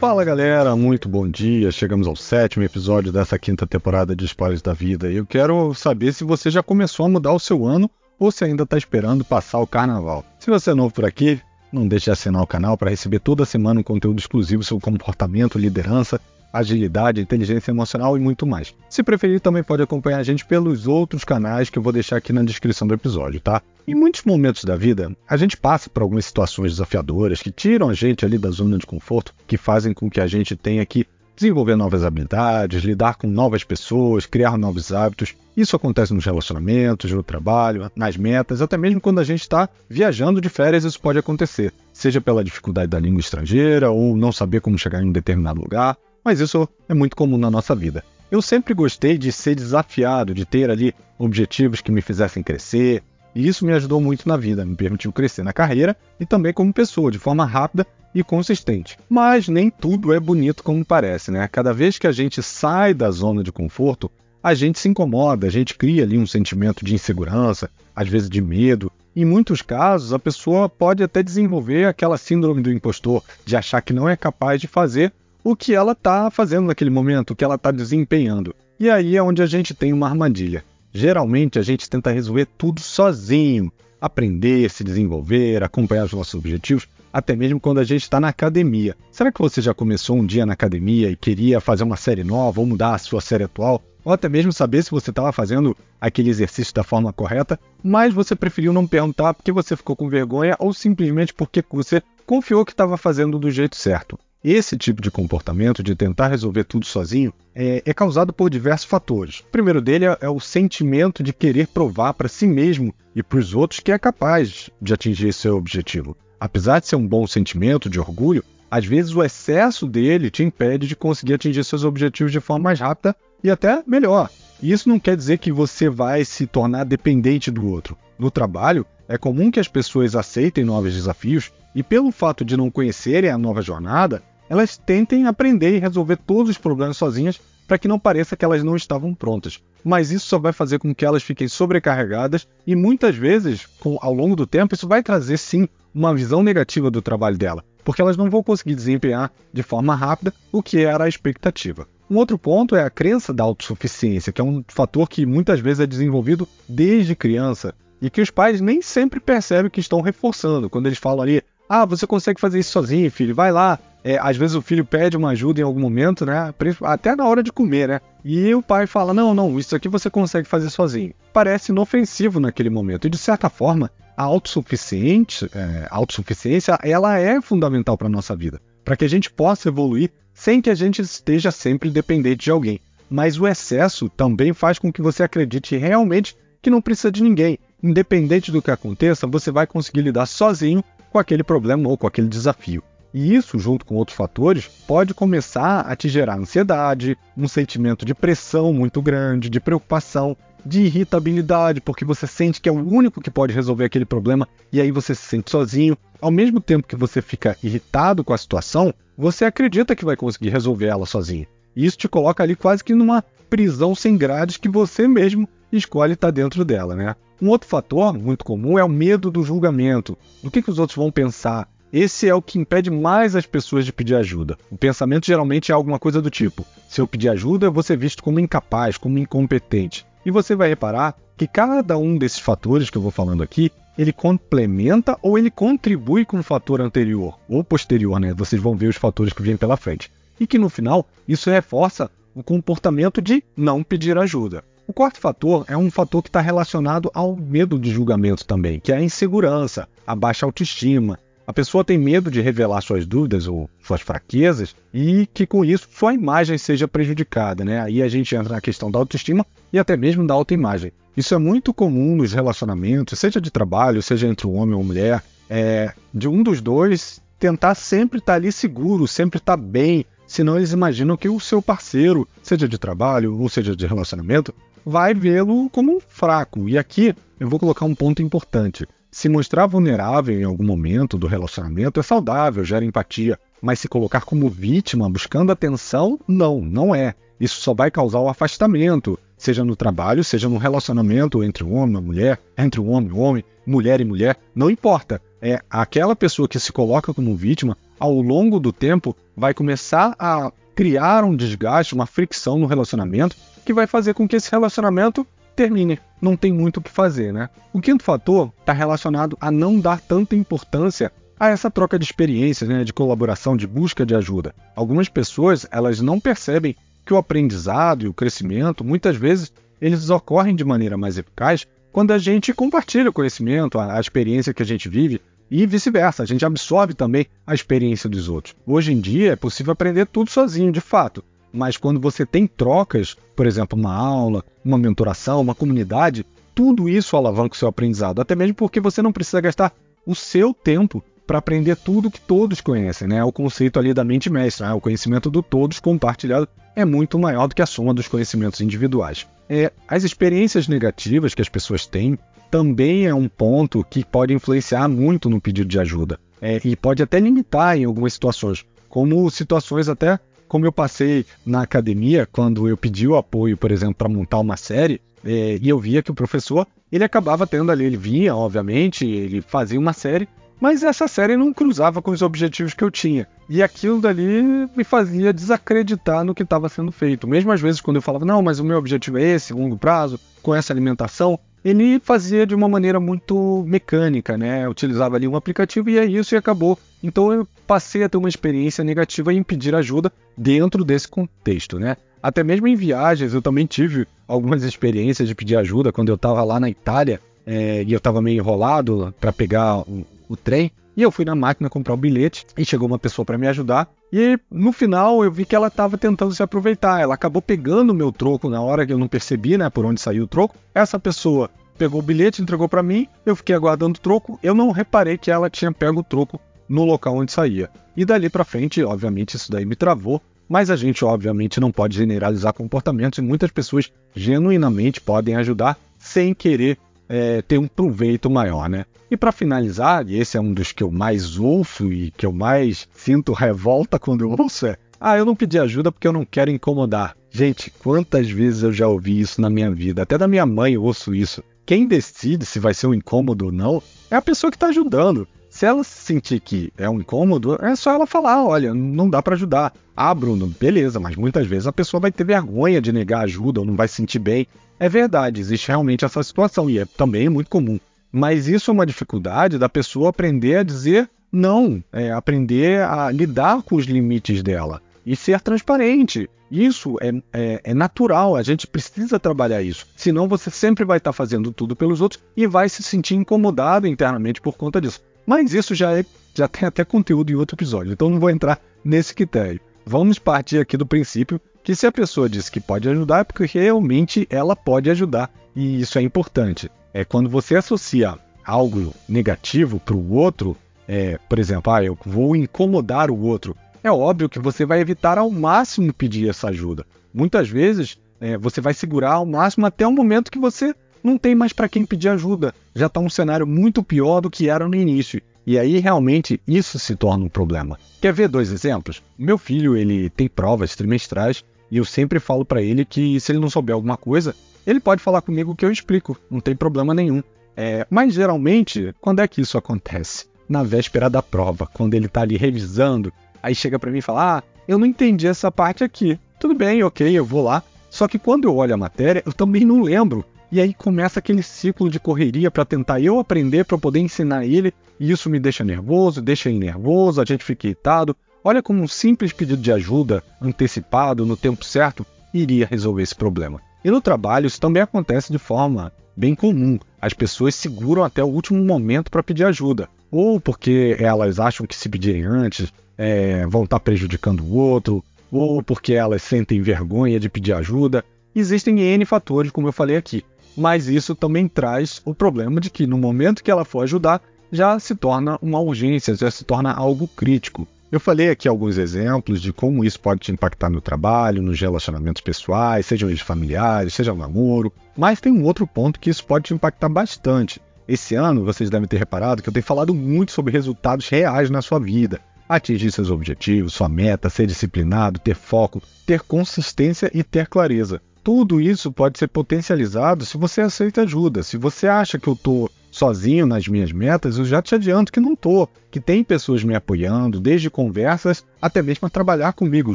Fala galera, muito bom dia. Chegamos ao sétimo episódio dessa quinta temporada de Spoilers da Vida. E eu quero saber se você já começou a mudar o seu ano ou se ainda está esperando passar o carnaval. Se você é novo por aqui, não deixe de assinar o canal para receber toda semana um conteúdo exclusivo sobre comportamento, liderança, agilidade, inteligência emocional e muito mais. Se preferir, também pode acompanhar a gente pelos outros canais que eu vou deixar aqui na descrição do episódio, tá? Em muitos momentos da vida, a gente passa por algumas situações desafiadoras que tiram a gente ali da zona de conforto, que fazem com que a gente tenha que desenvolver novas habilidades, lidar com novas pessoas, criar novos hábitos. Isso acontece nos relacionamentos, no trabalho, nas metas, até mesmo quando a gente está viajando de férias, isso pode acontecer. Seja pela dificuldade da língua estrangeira ou não saber como chegar em um determinado lugar, mas isso é muito comum na nossa vida. Eu sempre gostei de ser desafiado, de ter ali objetivos que me fizessem crescer, e isso me ajudou muito na vida, me permitiu crescer na carreira e também como pessoa, de forma rápida e consistente. Mas nem tudo é bonito como parece, né? Cada vez que a gente sai da zona de conforto, a gente se incomoda, a gente cria ali um sentimento de insegurança, às vezes de medo. Em muitos casos, a pessoa pode até desenvolver aquela síndrome do impostor, de achar que não é capaz de fazer o que ela está fazendo naquele momento, o que ela está desempenhando. E aí é onde a gente tem uma armadilha. Geralmente a gente tenta resolver tudo sozinho, aprender, se desenvolver, acompanhar os nossos objetivos, até mesmo quando a gente está na academia. Será que você já começou um dia na academia e queria fazer uma série nova ou mudar a sua série atual? Ou até mesmo saber se você estava fazendo aquele exercício da forma correta, mas você preferiu não perguntar porque você ficou com vergonha ou simplesmente porque você confiou que estava fazendo do jeito certo. Esse tipo de comportamento, de tentar resolver tudo sozinho, é, é causado por diversos fatores. O primeiro dele é, é o sentimento de querer provar para si mesmo e para os outros que é capaz de atingir seu objetivo. Apesar de ser um bom sentimento de orgulho, às vezes o excesso dele te impede de conseguir atingir seus objetivos de forma mais rápida e até melhor. E isso não quer dizer que você vai se tornar dependente do outro. No trabalho, é comum que as pessoas aceitem novos desafios e, pelo fato de não conhecerem a nova jornada, elas tentem aprender e resolver todos os problemas sozinhas para que não pareça que elas não estavam prontas. Mas isso só vai fazer com que elas fiquem sobrecarregadas e muitas vezes, com, ao longo do tempo, isso vai trazer sim uma visão negativa do trabalho dela, porque elas não vão conseguir desempenhar de forma rápida o que era a expectativa. Um outro ponto é a crença da autossuficiência, que é um fator que muitas vezes é desenvolvido desde criança e que os pais nem sempre percebem que estão reforçando. Quando eles falam ali, ah, você consegue fazer isso sozinho, filho, vai lá, é, às vezes o filho pede uma ajuda em algum momento, né? Até na hora de comer, né? E o pai fala: Não, não, isso aqui você consegue fazer sozinho. Parece inofensivo naquele momento. E de certa forma, a autossuficiente, é, autossuficiência ela é fundamental para nossa vida. Para que a gente possa evoluir sem que a gente esteja sempre dependente de alguém. Mas o excesso também faz com que você acredite realmente que não precisa de ninguém. Independente do que aconteça, você vai conseguir lidar sozinho com aquele problema ou com aquele desafio. E isso, junto com outros fatores, pode começar a te gerar ansiedade, um sentimento de pressão muito grande, de preocupação, de irritabilidade, porque você sente que é o único que pode resolver aquele problema e aí você se sente sozinho. Ao mesmo tempo que você fica irritado com a situação, você acredita que vai conseguir resolver ela sozinho. E isso te coloca ali quase que numa prisão sem grades que você mesmo escolhe estar dentro dela, né? Um outro fator muito comum é o medo do julgamento, do que, que os outros vão pensar, esse é o que impede mais as pessoas de pedir ajuda. O pensamento geralmente é alguma coisa do tipo: se eu pedir ajuda, eu vou ser visto como incapaz, como incompetente. E você vai reparar que cada um desses fatores que eu vou falando aqui, ele complementa ou ele contribui com o fator anterior ou posterior, né? Vocês vão ver os fatores que vêm pela frente. E que no final, isso reforça o comportamento de não pedir ajuda. O quarto fator é um fator que está relacionado ao medo de julgamento também, que é a insegurança, a baixa autoestima, a pessoa tem medo de revelar suas dúvidas ou suas fraquezas e que com isso sua imagem seja prejudicada, né? Aí a gente entra na questão da autoestima e até mesmo da autoimagem. Isso é muito comum nos relacionamentos, seja de trabalho, seja entre um homem ou mulher, é, de um dos dois tentar sempre estar ali seguro, sempre estar bem, senão eles imaginam que o seu parceiro, seja de trabalho ou seja de relacionamento, vai vê-lo como fraco. E aqui eu vou colocar um ponto importante. Se mostrar vulnerável em algum momento do relacionamento é saudável, gera empatia, mas se colocar como vítima buscando atenção, não, não é. Isso só vai causar o afastamento seja no trabalho, seja no relacionamento entre um homem e uma mulher, entre um homem e um homem, mulher e mulher, não importa. É aquela pessoa que se coloca como vítima, ao longo do tempo, vai começar a criar um desgaste, uma fricção no relacionamento, que vai fazer com que esse relacionamento termine. Não tem muito o que fazer, né? O quinto fator está relacionado a não dar tanta importância a essa troca de experiências, né, de colaboração, de busca de ajuda. Algumas pessoas elas não percebem que o aprendizado e o crescimento, muitas vezes, eles ocorrem de maneira mais eficaz quando a gente compartilha o conhecimento, a, a experiência que a gente vive e vice-versa, a gente absorve também a experiência dos outros. Hoje em dia é possível aprender tudo sozinho, de fato, mas quando você tem trocas, por exemplo, uma aula, uma mentoração, uma comunidade, tudo isso alavanca o seu aprendizado, até mesmo porque você não precisa gastar o seu tempo para aprender tudo que todos conhecem, né? O conceito ali da mente mestra, né? o conhecimento do todos compartilhado é muito maior do que a soma dos conhecimentos individuais. É, as experiências negativas que as pessoas têm também é um ponto que pode influenciar muito no pedido de ajuda é, e pode até limitar em algumas situações, como situações até como eu passei na academia quando eu pedi o apoio, por exemplo, para montar uma série é, e eu via que o professor ele acabava tendo ali, ele vinha, obviamente, ele fazia uma série, mas essa série não cruzava com os objetivos que eu tinha. E aquilo dali me fazia desacreditar no que estava sendo feito. Mesmo às vezes quando eu falava, não, mas o meu objetivo é esse, longo prazo, com essa alimentação, ele fazia de uma maneira muito mecânica, né? Utilizava ali um aplicativo e é isso e acabou. Então eu passei a ter uma experiência negativa em pedir ajuda dentro desse contexto, né? Até mesmo em viagens eu também tive algumas experiências de pedir ajuda quando eu estava lá na Itália é, e eu estava meio enrolado para pegar o trem. E eu fui na máquina comprar o bilhete e chegou uma pessoa para me ajudar. E no final eu vi que ela estava tentando se aproveitar. Ela acabou pegando o meu troco na hora que eu não percebi, né, por onde saiu o troco. Essa pessoa pegou o bilhete, entregou para mim. Eu fiquei aguardando o troco. Eu não reparei que ela tinha pego o troco no local onde saía. E dali para frente, obviamente, isso daí me travou. Mas a gente, obviamente, não pode generalizar comportamentos e muitas pessoas genuinamente podem ajudar sem querer é, ter um proveito maior, né? E para finalizar, e esse é um dos que eu mais ouço e que eu mais sinto revolta quando eu ouço, é: ah, eu não pedi ajuda porque eu não quero incomodar. Gente, quantas vezes eu já ouvi isso na minha vida? Até da minha mãe eu ouço isso. Quem decide se vai ser um incômodo ou não é a pessoa que está ajudando. Se ela sentir que é um incômodo, é só ela falar: olha, não dá para ajudar. Ah, Bruno, beleza, mas muitas vezes a pessoa vai ter vergonha de negar ajuda ou não vai se sentir bem. É verdade, existe realmente essa situação e é também muito comum. Mas isso é uma dificuldade da pessoa aprender a dizer não, é aprender a lidar com os limites dela e ser transparente. Isso é, é, é, natural, a gente precisa trabalhar isso. Senão você sempre vai estar fazendo tudo pelos outros e vai se sentir incomodado internamente por conta disso. Mas isso já, é, já tem até conteúdo em outro episódio, então não vou entrar nesse critério. Vamos partir aqui do princípio que se a pessoa diz que pode ajudar é porque realmente ela pode ajudar. E isso é importante. É quando você associa algo negativo para o outro, é, por exemplo, ah, eu vou incomodar o outro. É óbvio que você vai evitar ao máximo pedir essa ajuda. Muitas vezes é, você vai segurar ao máximo até o momento que você não tem mais para quem pedir ajuda. Já está um cenário muito pior do que era no início. E aí realmente isso se torna um problema. Quer ver dois exemplos? Meu filho ele tem provas trimestrais e eu sempre falo para ele que se ele não souber alguma coisa, ele pode falar comigo que eu explico, não tem problema nenhum. É, mas geralmente, quando é que isso acontece? Na véspera da prova, quando ele tá ali revisando, aí chega para mim e fala: Ah, eu não entendi essa parte aqui. Tudo bem, ok, eu vou lá. Só que quando eu olho a matéria, eu também não lembro. E aí começa aquele ciclo de correria para tentar eu aprender para poder ensinar ele, e isso me deixa nervoso, deixa ele nervoso, a gente fica irritado. Olha como um simples pedido de ajuda, antecipado, no tempo certo, iria resolver esse problema. E no trabalho isso também acontece de forma bem comum. As pessoas seguram até o último momento para pedir ajuda, ou porque elas acham que se pedirem antes é, vão estar tá prejudicando o outro, ou porque elas sentem vergonha de pedir ajuda. Existem N fatores, como eu falei aqui, mas isso também traz o problema de que no momento que ela for ajudar, já se torna uma urgência, já se torna algo crítico. Eu falei aqui alguns exemplos de como isso pode te impactar no trabalho, nos relacionamentos pessoais, sejam eles familiares, seja no namoro, mas tem um outro ponto que isso pode te impactar bastante. Esse ano, vocês devem ter reparado que eu tenho falado muito sobre resultados reais na sua vida. Atingir seus objetivos, sua meta, ser disciplinado, ter foco, ter consistência e ter clareza. Tudo isso pode ser potencializado se você aceita ajuda. Se você acha que eu estou sozinho nas minhas metas, eu já te adianto que não estou, que tem pessoas me apoiando, desde conversas até mesmo a trabalhar comigo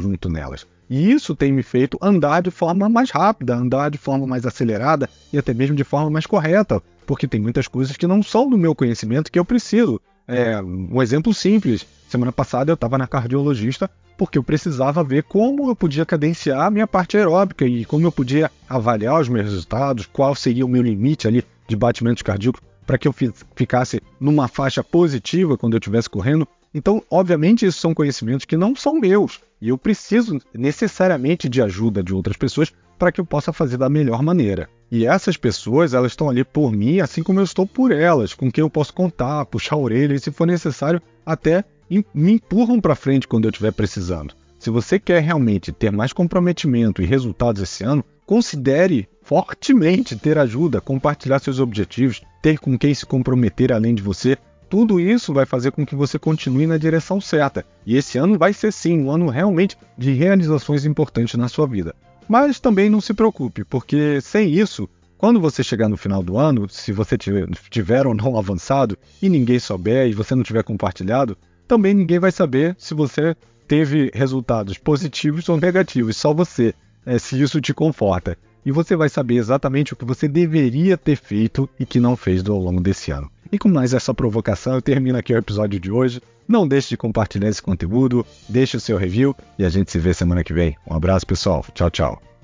junto nelas. E isso tem me feito andar de forma mais rápida, andar de forma mais acelerada e até mesmo de forma mais correta, porque tem muitas coisas que não são do meu conhecimento que eu preciso. É, um exemplo simples: semana passada eu estava na cardiologista porque eu precisava ver como eu podia cadenciar a minha parte aeróbica e como eu podia avaliar os meus resultados, qual seria o meu limite ali de batimentos cardíacos para que eu ficasse numa faixa positiva quando eu estivesse correndo. Então, obviamente, esses são conhecimentos que não são meus e eu preciso necessariamente de ajuda de outras pessoas para que eu possa fazer da melhor maneira. E essas pessoas, elas estão ali por mim, assim como eu estou por elas, com quem eu posso contar, puxar a orelha e, se for necessário, até me empurram para frente quando eu estiver precisando. Se você quer realmente ter mais comprometimento e resultados esse ano, considere fortemente ter ajuda, compartilhar seus objetivos, ter com quem se comprometer além de você. Tudo isso vai fazer com que você continue na direção certa. E esse ano vai ser sim um ano realmente de realizações importantes na sua vida. Mas também não se preocupe, porque sem isso, quando você chegar no final do ano, se você tiver, ou não avançado e ninguém souber e você não tiver compartilhado, também ninguém vai saber se você teve resultados positivos ou negativos, só você, é, se isso te conforta. E você vai saber exatamente o que você deveria ter feito e que não fez ao longo desse ano. E com mais essa provocação, eu termino aqui o episódio de hoje. Não deixe de compartilhar esse conteúdo, deixe o seu review e a gente se vê semana que vem. Um abraço, pessoal. Tchau, tchau.